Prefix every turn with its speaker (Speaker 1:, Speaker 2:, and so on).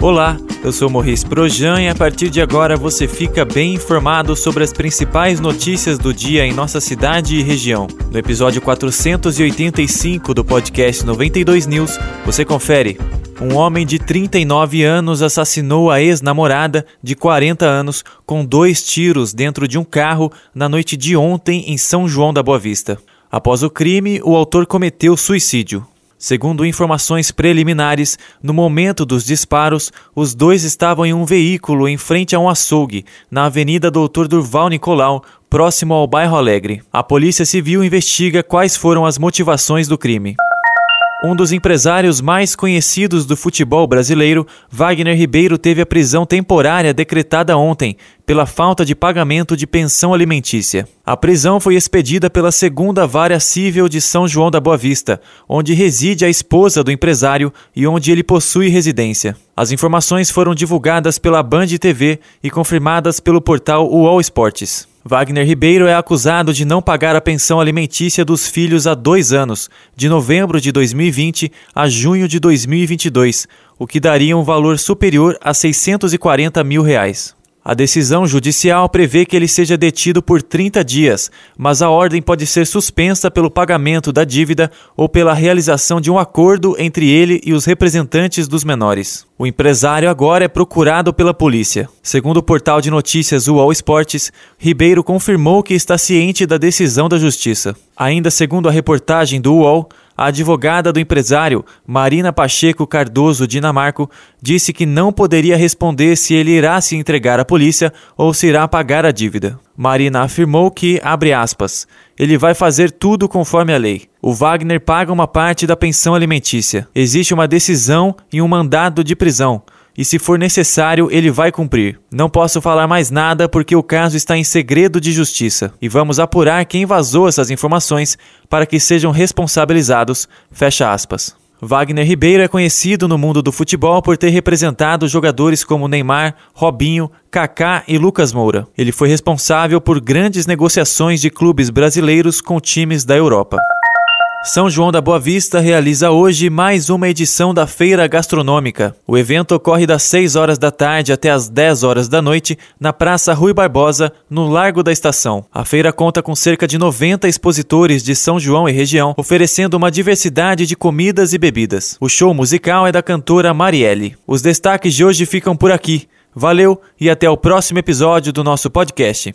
Speaker 1: Olá, eu sou Morris Projan e a partir de agora você fica bem informado sobre as principais notícias do dia em nossa cidade e região. No episódio 485 do podcast 92 News, você confere. Um homem de 39 anos assassinou a ex-namorada de 40 anos com dois tiros dentro de um carro na noite de ontem em São João da Boa Vista. Após o crime, o autor cometeu suicídio. Segundo informações preliminares, no momento dos disparos, os dois estavam em um veículo em frente a um açougue, na Avenida Doutor Durval Nicolau, próximo ao bairro Alegre. A Polícia Civil investiga quais foram as motivações do crime. Um dos empresários mais conhecidos do futebol brasileiro, Wagner Ribeiro, teve a prisão temporária decretada ontem pela falta de pagamento de pensão alimentícia. A prisão foi expedida pela segunda vara civil de São João da Boa Vista, onde reside a esposa do empresário e onde ele possui residência. As informações foram divulgadas pela Band TV e confirmadas pelo portal UOL Esportes. Wagner Ribeiro é acusado de não pagar a pensão alimentícia dos filhos há dois anos, de novembro de 2020 a junho de 2022, o que daria um valor superior a 640 mil reais. A decisão judicial prevê que ele seja detido por 30 dias, mas a ordem pode ser suspensa pelo pagamento da dívida ou pela realização de um acordo entre ele e os representantes dos menores. O empresário agora é procurado pela polícia. Segundo o portal de notícias UOL Esportes, Ribeiro confirmou que está ciente da decisão da justiça. Ainda segundo a reportagem do UOL, a advogada do empresário, Marina Pacheco Cardoso Dinamarco, disse que não poderia responder se ele irá se entregar à polícia ou se irá pagar a dívida. Marina afirmou que, abre aspas, ele vai fazer tudo conforme a lei. O Wagner paga uma parte da pensão alimentícia. Existe uma decisão e um mandado de prisão e, se for necessário, ele vai cumprir. Não posso falar mais nada porque o caso está em segredo de justiça e vamos apurar quem vazou essas informações para que sejam responsabilizados. Fecha aspas. Wagner Ribeiro é conhecido no mundo do futebol por ter representado jogadores como Neymar, Robinho, Kaká e Lucas Moura. Ele foi responsável por grandes negociações de clubes brasileiros com times da Europa. São João da Boa Vista realiza hoje mais uma edição da Feira Gastronômica. O evento ocorre das 6 horas da tarde até as 10 horas da noite na Praça Rui Barbosa, no Largo da Estação. A feira conta com cerca de 90 expositores de São João e região, oferecendo uma diversidade de comidas e bebidas. O show musical é da cantora Marielle. Os destaques de hoje ficam por aqui. Valeu e até o próximo episódio do nosso podcast.